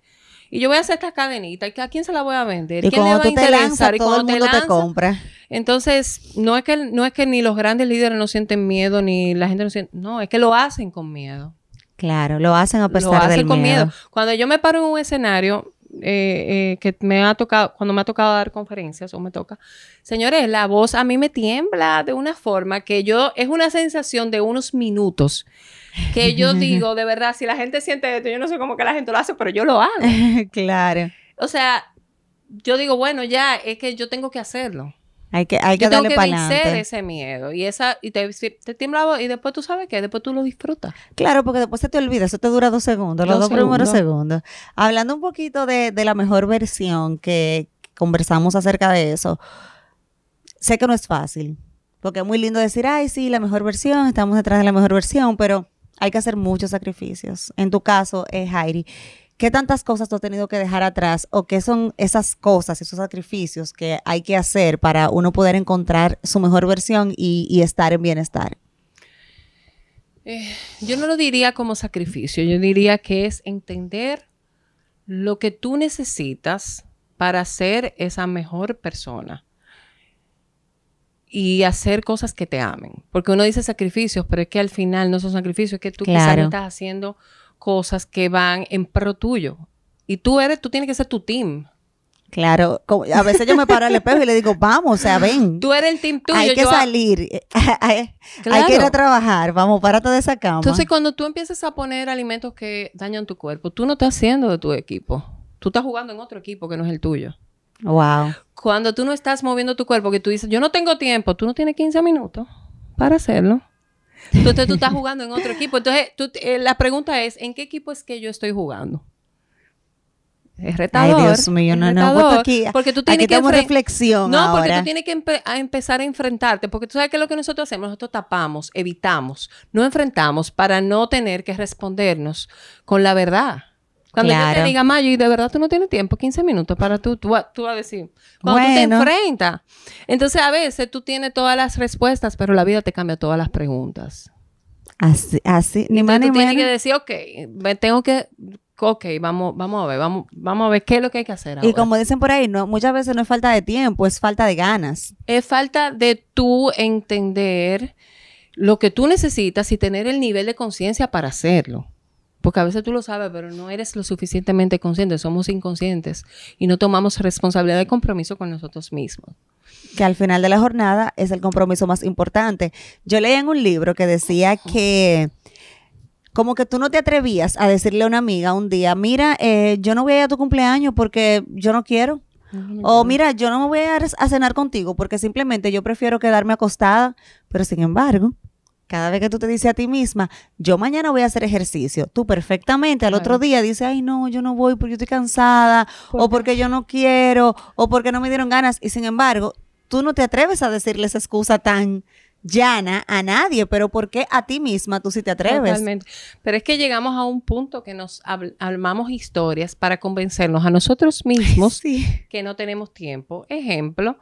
Y yo voy a hacer esta cadenita. ¿Y a quién se la voy a vender? Y ¿Quién le va a te lanzas, interesar? Y todo el mundo te lanzas, compra. Entonces, no es que no es que ni los grandes líderes no sienten miedo, ni la gente no siente. No, es que lo hacen con miedo. Claro, lo hacen a lo pesar hacen del con miedo. miedo. Cuando yo me paro en un escenario eh, eh, que me ha tocado, cuando me ha tocado dar conferencias o me toca, señores, la voz a mí me tiembla de una forma que yo, es una sensación de unos minutos que yo digo, de verdad, si la gente siente esto, yo no sé cómo que la gente lo hace, pero yo lo hago. claro. O sea, yo digo, bueno, ya, es que yo tengo que hacerlo. Hay que, hay que Yo tengo darle que vencer ese miedo. Y esa, y te, te tiembla y después tú sabes que después tú lo disfrutas. Claro, porque después se te olvida, eso te dura dos segundos, los Dos dos primeros segundos. Hablando un poquito de, de la mejor versión que conversamos acerca de eso, sé que no es fácil, porque es muy lindo decir, ay, sí, la mejor versión, estamos detrás de la mejor versión, pero hay que hacer muchos sacrificios. En tu caso, eh, Jairi, ¿qué tantas cosas tú has tenido que dejar atrás o qué son esas cosas, esos sacrificios que hay que hacer para uno poder encontrar su mejor versión y, y estar en bienestar? Eh, yo no lo diría como sacrificio, yo diría que es entender lo que tú necesitas para ser esa mejor persona y hacer cosas que te amen. Porque uno dice sacrificios, pero es que al final no son sacrificios, es que tú quizás Claro. no estás haciendo cosas que van en pro tuyo. Y tú eres, tú tienes que ser tu team. Claro, como- a veces yo me paro al espejo y le digo, vamos, o sea, ven. Tú eres el team tuyo. hay que yo- salir, hay, que ir a trabajar, vamos, párate de esa cama. Entonces, cuando tú empiezas a poner alimentos que dañan tu cuerpo, tú no estás haciendo de tu equipo. Tú estás jugando en otro equipo que no es el tuyo. wow. Cuando tú no estás moviendo tu cuerpo, que tú dices, yo no tengo tiempo, tú no tienes 15 minutos para hacerlo. Entonces tú estás jugando en otro equipo. Entonces, tú- eh, la pregunta es, ¿en qué equipo es que yo estoy jugando? Es Ay, retador. Dios mío, no, no, retador, puesto aquí, porque tú aquí tienes que tenemos enfren- reflexión No, porque tú tienes que empe- a empezar a enfrentarte, porque tú sabes que lo que nosotros hacemos, nosotros tapamos, evitamos, no enfrentamos para no tener que respondernos con la verdad. Cuando yo Claro. te diga, Mayo, y de verdad tú no tienes tiempo, 15 minutos para tú, tú, tú vas a decir, cuando tú te Bueno. enfrentas. Entonces a veces tú tienes todas las respuestas, pero la vida te cambia todas las preguntas. Así, así, ni más ni tú tienes que menos. decir, ok, me tengo que, ok, vamos, vamos a ver, vamos, vamos a ver qué es lo que hay que hacer Y ahora. como dicen por ahí, no, muchas veces no es falta de tiempo, es falta de ganas. Es falta de tú entender lo que tú necesitas y tener el nivel de conciencia para hacerlo. Porque a veces tú lo sabes, pero no eres lo suficientemente consciente, somos inconscientes y no tomamos responsabilidad de compromiso con nosotros mismos. que al final de la jornada es el compromiso más importante. Yo leí en un libro que decía que como que tú no te atrevías a decirle a una amiga un día, mira, eh, yo no voy a ir a tu cumpleaños porque yo no quiero. O mira, yo no me voy a, ir a cenar contigo porque simplemente yo prefiero quedarme acostada. Pero sin embargo, cada vez que tú te dices a ti misma, yo mañana voy a hacer ejercicio, tú perfectamente al otro día dices, ay no, yo no voy porque yo estoy cansada, ¿Por o porque yo no quiero, o porque no me dieron ganas. Y sin embargo, tú no te atreves a decirle esa excusa tan llana a nadie, pero ¿por qué a ti misma tú sí te atreves? Totalmente. Pero es que llegamos a un punto que nos armamos historias para convencernos a nosotros mismos Sí. que no tenemos tiempo. Ejemplo,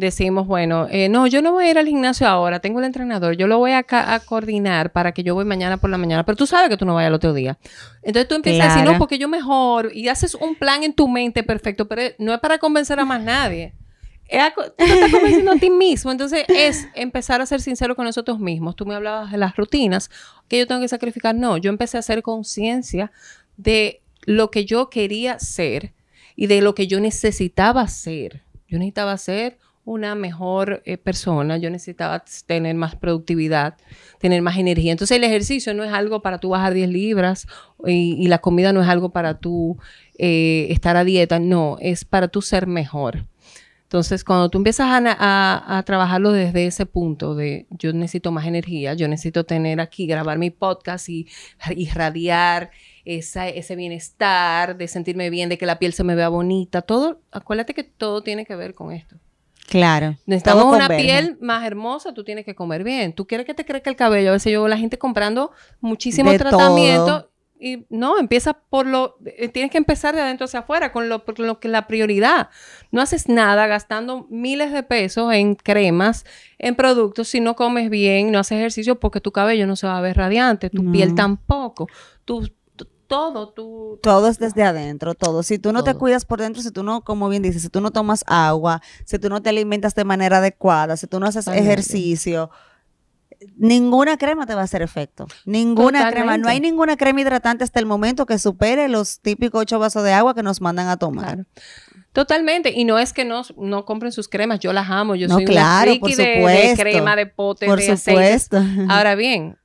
decimos, bueno, eh, no, yo no voy a ir al gimnasio ahora, tengo el entrenador, yo lo voy a, a coordinar para que yo voy mañana por la mañana, pero tú sabes que tú no vayas al otro día. Entonces tú empiezas a decir, Claro. no, porque yo mejor, y haces un plan en tu mente perfecto, pero no es para convencer a más nadie. Es a co- tú te estás convenciendo a ti mismo. Entonces, es empezar a ser sincero con nosotros mismos. Tú me hablabas de las rutinas que yo tengo que sacrificar. No, yo empecé a hacer conciencia de lo que yo quería ser y de lo que yo necesitaba ser. Yo necesitaba ser una mejor eh, persona, yo necesitaba tener más productividad, tener más energía. Entonces el ejercicio no es algo para tú bajar 10 libras y, la comida no es algo para tú eh, estar a dieta, no, es para tú ser mejor. Entonces, cuando tú empiezas a, a- trabajarlo desde ese punto de yo necesito más energía, yo necesito tener aquí, grabar mi podcast y irradiar ese bienestar, de sentirme bien, de que la piel se me vea bonita, todo, acuérdate que todo tiene que ver con esto. Claro. Necesitamos una converge. piel más hermosa, tú tienes que comer bien. Tú quieres que te crezca el cabello. A veces yo veo a la gente comprando muchísimo De tratamiento todo. y no, empieza por lo, eh, tienes que empezar de adentro hacia afuera con lo, con lo que es la prioridad. No haces nada gastando miles de pesos en cremas, en productos, si no comes bien, no haces ejercicio porque tu cabello no se va a ver radiante, tu No. piel tampoco, tu, tu- todo, tu... Todo es desde adentro, todo. Si tú no te cuidas por dentro, si tú no, como bien dices, si tú no tomas agua, si tú no te alimentas de manera adecuada, si tú no haces Totalmente. ejercicio, ninguna crema te va a hacer efecto. Ninguna crema. No hay ninguna crema hidratante hasta el momento que supere los típicos ocho vasos de agua que nos mandan a tomar. Claro. Totalmente. Y no es que no, no compren sus cremas. Yo las amo. Yo No, soy claro, una friki por de- crema, de pote, Por de aceites. supuesto. Ahora bien,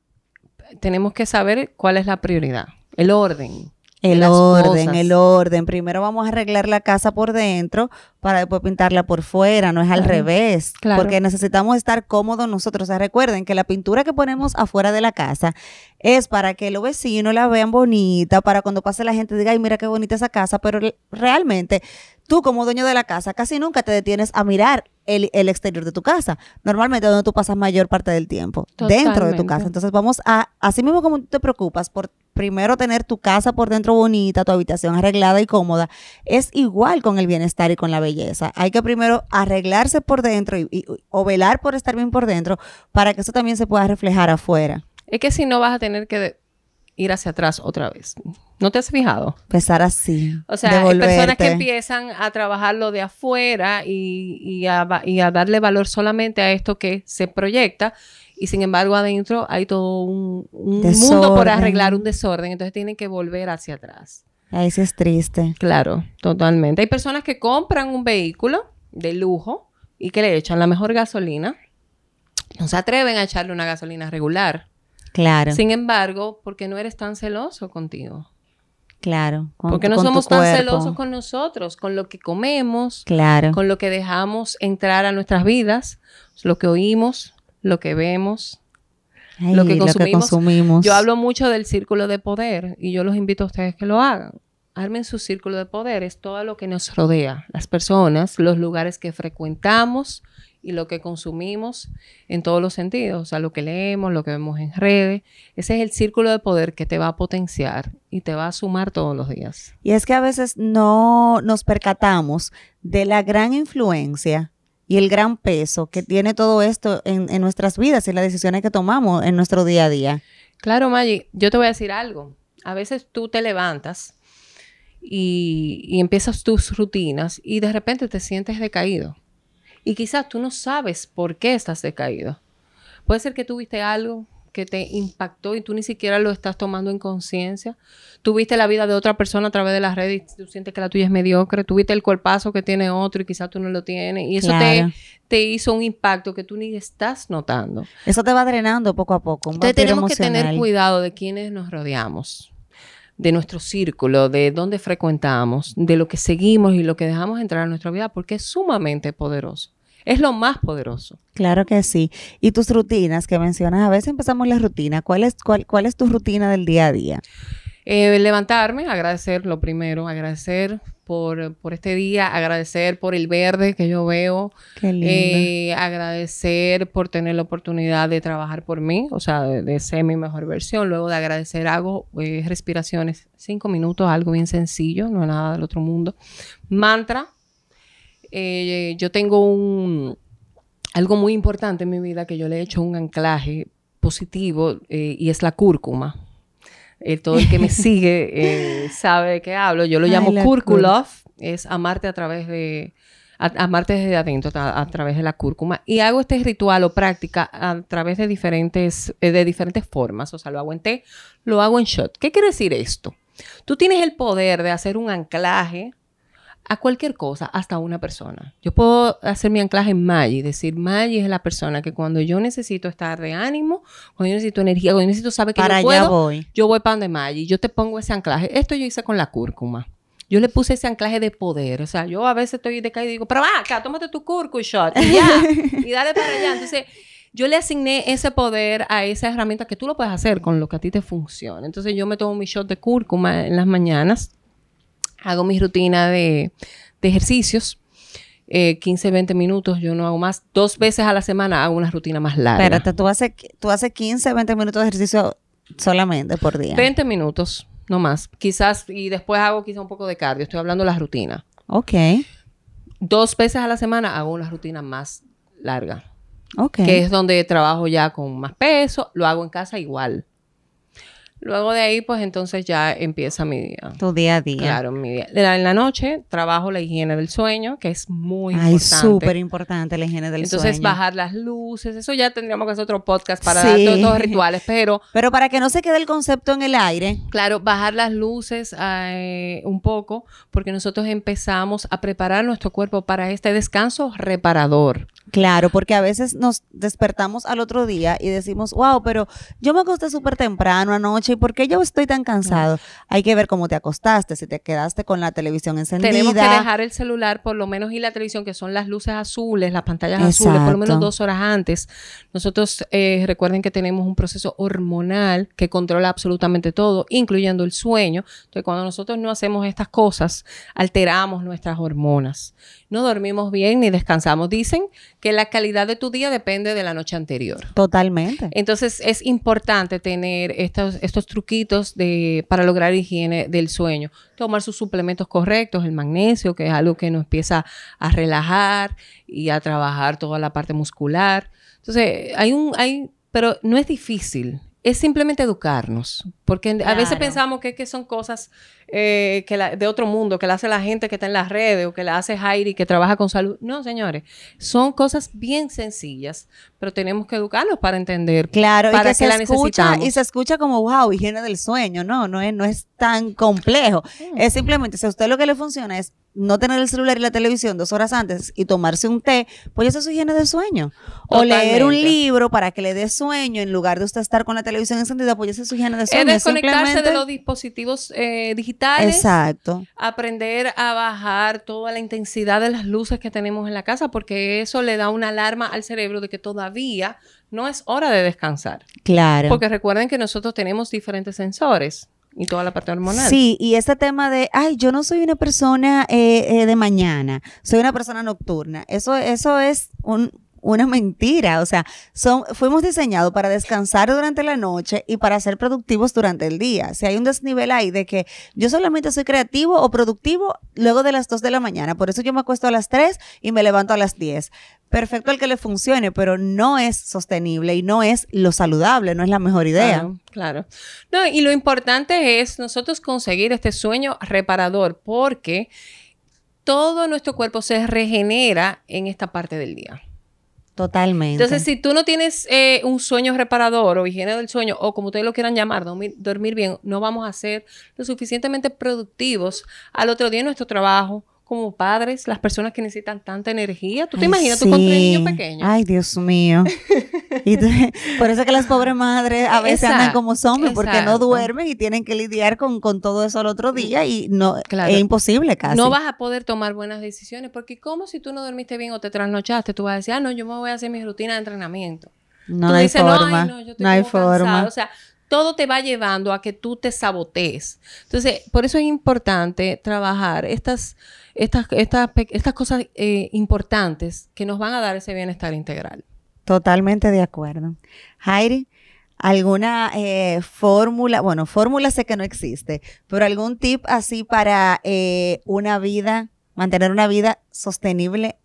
tenemos que saber cuál es la prioridad. El orden. El orden, cosas. el orden. Primero vamos a arreglar la casa por dentro para después pintarla por fuera, no es al revés. Claro. Porque necesitamos estar cómodos nosotros. O sea, recuerden que la pintura que ponemos afuera de la casa es para que los vecinos la vean bonita, para cuando pase la gente diga, ay, mira qué bonita esa casa, pero re- realmente tú como dueño de la casa casi nunca te detienes a mirar el, el exterior de tu casa. Normalmente donde tú pasas mayor parte del tiempo, dentro de tu casa. Entonces vamos a, así mismo como tú te preocupas por primero tener tu casa por dentro bonita, tu habitación arreglada y cómoda, es igual con el bienestar y con la belleza. Hay que primero arreglarse por dentro y, y- o velar por estar bien por dentro para que eso también se pueda reflejar afuera. Es que si no vas a tener que ir hacia atrás otra vez. ¿No te has fijado? Empezar así. O sea, hay personas que empiezan a trabajarlo de afuera y, y a, y a darle valor solamente a esto que se proyecta. Y sin embargo, adentro hay todo un, un mundo por arreglar, un desorden. Entonces tienen que volver hacia atrás. Ahí sí es triste. Claro, totalmente. Hay personas que compran un vehículo de lujo y que le echan la mejor gasolina. No se atreven a echarle una gasolina regular. Claro, Sin embargo, porque no eres tan celoso contigo. Claro. con- Porque no con somos tan cuerpo. celosos con nosotros, con lo que comemos, Claro. con lo que dejamos entrar a nuestras vidas, lo que oímos, lo que vemos, Ay, lo que consumimos. consumimos. Yo hablo mucho del círculo de poder y yo los invito a ustedes que lo hagan. Armen su círculo de poder, es todo lo que nos rodea, las personas, los lugares que frecuentamos y lo que consumimos en todos los sentidos, o sea, lo que leemos, lo que vemos en redes. Ese es el círculo de poder que te va a potenciar y te va a sumar todos los días. Y es que a veces no nos percatamos de la gran influencia y el gran peso que tiene todo esto en, en nuestras vidas y las decisiones que tomamos en nuestro día a día. Claro, Maggie, yo te voy a decir algo. A veces tú te levantas y, y empiezas tus rutinas y de repente te sientes decaído. Y quizás tú no sabes por qué estás decaído. Puede ser que tuviste algo que te impactó y tú ni siquiera lo estás tomando en conciencia. Tuviste la vida de otra persona a través de las redes y tú sientes que la tuya es mediocre. Tuviste el cuerpazo que tiene otro y quizás tú no lo tienes. Y eso Claro. te, te hizo un impacto que tú ni estás notando. Eso te va drenando poco a poco. Entonces tenemos que tener cuidado de quienes nos rodeamos, de nuestro círculo, de dónde frecuentamos, de lo que seguimos y lo que dejamos entrar a nuestra vida, porque es sumamente poderoso. Es lo más poderoso. Claro que sí. Y tus rutinas que mencionas, a veces empezamos la rutina. ¿Cuál es, cuál, cuál es tu rutina del día a día? Eh, levantarme, agradecer lo primero, agradecer por, por este día, agradecer por el verde que yo veo, Qué lindo. eh, agradecer por tener la oportunidad de trabajar por mí, o sea, de, de ser mi mejor versión. Luego de agradecer hago eh, respiraciones, cinco minutos, algo bien sencillo, no es nada del otro mundo. Mantra. Eh, yo tengo un algo muy importante en mi vida que yo le he hecho un anclaje positivo y es la cúrcuma. Eh, todo el que me sigue eh, sabe de qué hablo. Yo lo Ay, llamo la Cúrculov. Es amarte a través de... a- amarte desde adentro, a, a través de la cúrcuma. Y hago este ritual o práctica a través de diferentes, eh, de diferentes formas. O sea, lo hago en té, lo hago en shot. ¿Qué quiere decir esto? Tú tienes el poder de hacer un anclaje a cualquier cosa, hasta a una persona. Yo puedo hacer mi anclaje en Maggie, decir, Maggie es la persona que cuando yo necesito estar de ánimo, cuando yo necesito energía, cuando yo necesito saber que Para yo allá puedo, voy. yo voy para donde Maggie, yo te pongo ese anclaje. Esto yo hice con la cúrcuma. Yo le puse ese anclaje de poder. O sea, yo a veces estoy decaído y digo, pero va acá, tómate tu cúrcuma shot y ya. y dale para allá. Entonces, yo le asigné ese poder a esa herramienta que tú lo puedes hacer con lo que a ti te funciona. Entonces, yo me tomo mi shot de cúrcuma en las mañanas. Hago mi rutina de, de ejercicios. eh, 15, 20 minutos, yo no hago más. Dos veces a la semana hago una rutina más larga. Espérate, tú haces, tú haces 15, 20 minutos de ejercicio solamente por día. 20 minutos, no más. Quizás, y después hago quizá un poco de cardio. Estoy hablando de la rutina. Ok, Dos veces a la semana hago una rutina más larga, ok. que es donde trabajo ya con más peso. Lo hago en casa igual. Luego de ahí, pues entonces ya empieza mi día. Tu día a día. Claro, mi día. En la noche trabajo la higiene del sueño, que es muy Ay, importante. súper importante la higiene del Entonces, sueño. bajar las luces, eso ya tendríamos que hacer otro podcast para Sí. dar todos estos rituales, pero Pero para que no se quede el concepto en el aire, Claro, bajar las luces eh, un poco, porque nosotros empezamos a preparar nuestro cuerpo para este descanso reparador. Claro, porque a veces nos despertamos al otro día y decimos, wow, pero yo me acosté súper temprano anoche y ¿por qué yo estoy tan cansado? Hay que ver cómo te acostaste, si te quedaste con la televisión encendida. Tenemos que dejar el celular por lo menos y la televisión, que son las luces azules, las pantallas azules, por lo menos dos horas antes. Nosotros eh, recuerden que tenemos un proceso hormonal que controla absolutamente todo, incluyendo el sueño. Entonces, cuando nosotros no hacemos estas cosas, alteramos nuestras hormonas. No dormimos bien ni descansamos. Dicen que la calidad de tu día depende de la noche anterior. Totalmente. Entonces, es importante tener estos, estos truquitos de, para lograr higiene del sueño. Tomar sus suplementos correctos, el magnesio, que es algo que nos empieza a relajar y a trabajar toda la parte muscular. Entonces, hay un, hay, pero no es difícil es simplemente educarnos, porque a veces pensamos que, que son cosas eh, que de otro mundo, que la hace la gente que está en las redes o que la hace Jairi que trabaja con salud. No, señores, son cosas bien sencillas, pero tenemos que educarnos para entender claro, para y que, la necesitamos. Y se escucha como, wow, higiene del sueño. No, no es, no es tan complejo. Mm. Es simplemente, si a usted lo que le funciona es no tener el celular y la televisión dos horas antes y tomarse un té, pues eso es su higiene del sueño. O leer un libro para que le dé sueño en lugar de usted estar con la televisión encendida, pues eso es su higiene del sueño. Es desconectarse de los dispositivos eh, digitales. Exacto. Aprender a bajar toda la intensidad de las luces que tenemos en la casa, porque eso le da una alarma al cerebro de que todavía no es hora de descansar. Claro. Porque recuerden que nosotros tenemos diferentes sensores y toda la parte hormonal. Sí, y este tema de, ay, yo no soy una persona eh, eh, de mañana, soy una persona nocturna. Eso, eso es un, una mentira. O sea, son, fuimos diseñados para descansar durante la noche y para ser productivos durante el día. Si hay un desnivel ahí de que yo solamente soy creativo o productivo luego de las 2 de la mañana. Por eso yo me acuesto a las 3 y me levanto a las 10 perfecto el que le funcione, pero no es sostenible y no es lo saludable, no es la mejor idea. Claro, No, y lo importante es nosotros conseguir este sueño reparador porque todo nuestro cuerpo se regenera en esta parte del día. Totalmente. Entonces, si tú no tienes eh, un sueño reparador o higiene del sueño, o como ustedes lo quieran llamar, dormir, bien, no vamos a ser lo suficientemente productivos al otro día en nuestro trabajo, como padres, las personas que necesitan tanta energía. ¿Tú te imaginas tú con tres niños pequeños? Ay, Dios mío. y por eso que las pobres madres a veces andan como zombies, porque no duermen y tienen que lidiar con, todo eso al otro día y no es imposible casi. No vas a poder tomar buenas decisiones, porque como si tú no dormiste bien o te trasnochaste, tú vas a decir, ah, no, yo me voy a hacer mi rutina de entrenamiento. No, hay forma. No, no hay forma. O sea, todo te va llevando a que tú te sabotees. Entonces, por eso es importante trabajar estas estas, estas, estas cosas eh, importantes que nos van a dar ese bienestar integral. Totalmente de acuerdo. Jairi, ¿alguna eh, fórmula? Bueno, fórmula sé que no existe, pero algún tip así para eh, una vida, mantener una vida sostenible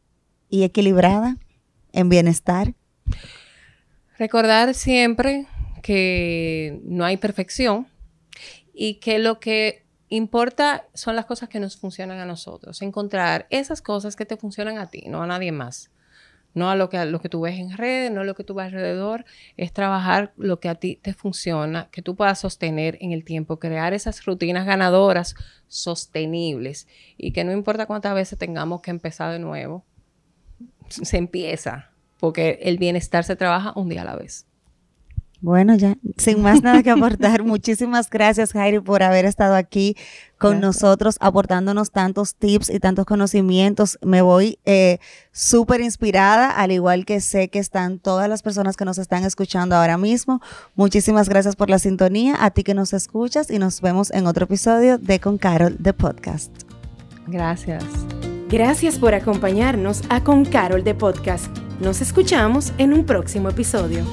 y equilibrada en bienestar. Recordar siempre que no hay perfección y que lo que importa son las cosas que nos funcionan a nosotros. Encontrar esas cosas que te funcionan a ti, no a nadie más. No a lo que, a que tú ves en redes, no a lo que tú ves alrededor. Es trabajar lo que a ti te funciona, que tú puedas sostener en el tiempo. Crear esas rutinas ganadoras sostenibles. Y que no importa cuántas veces tengamos que empezar de nuevo, se empieza. Porque el bienestar se trabaja un día a la vez. Bueno, ya, sin más nada que aportar, muchísimas gracias Jairi por haber estado aquí con nosotros, aportándonos tantos tips y tantos conocimientos. Me voy eh, súper inspirada, al igual que sé que están todas las personas que nos están escuchando ahora mismo. Muchísimas gracias por la sintonía, a ti que nos escuchas y nos vemos en otro episodio de Con Carol, de podcast. Gracias. Gracias por acompañarnos a Con Carol, de podcast. Nos escuchamos en un próximo episodio.